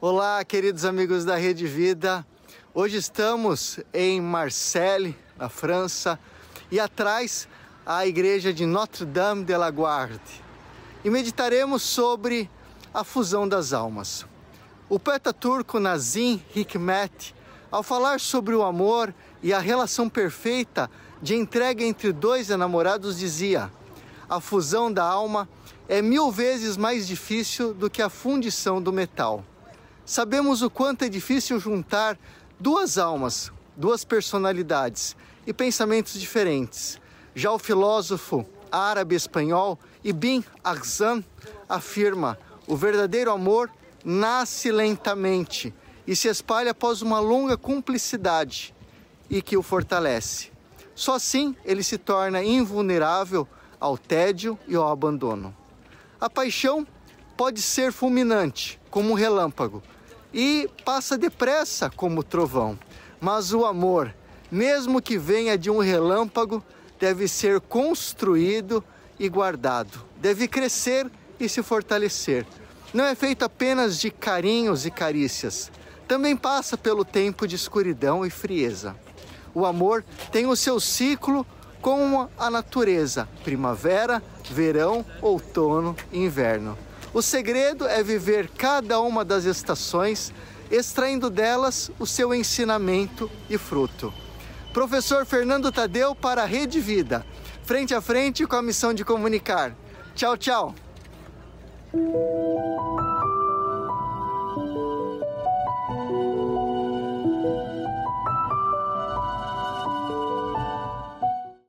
Olá, queridos amigos da Rede Vida. Hoje estamos em Marseille, na França, e atrás a igreja de Notre-Dame de la Guarde. E meditaremos sobre a fusão das almas. O poeta turco Nazim Hikmet, ao falar sobre o amor e a relação perfeita de entrega entre dois enamorados, dizia: a fusão da alma é mil vezes mais difícil do que a fundição do metal. Sabemos o quanto é difícil juntar duas almas, duas personalidades e pensamentos diferentes. Já o filósofo árabe-espanhol Ibn Arzan afirma: o verdadeiro amor nasce lentamente e se espalha após uma longa cumplicidade e que o fortalece. Só assim ele se torna invulnerável ao tédio e ao abandono. A paixão pode ser fulminante, como um relâmpago, e passa depressa como trovão. Mas o amor, mesmo que venha de um relâmpago, deve ser construído e guardado, deve crescer e se fortalecer. Não é feito apenas de carinhos e carícias, também passa pelo tempo de escuridão e frieza. O amor tem o seu ciclo com a natureza: primavera, verão, outono e inverno. O segredo é viver cada uma das estações, extraindo delas o seu ensinamento e fruto. Professor Fernando Tadeu para a Rede Vida, frente a frente com a missão de comunicar. Tchau, tchau.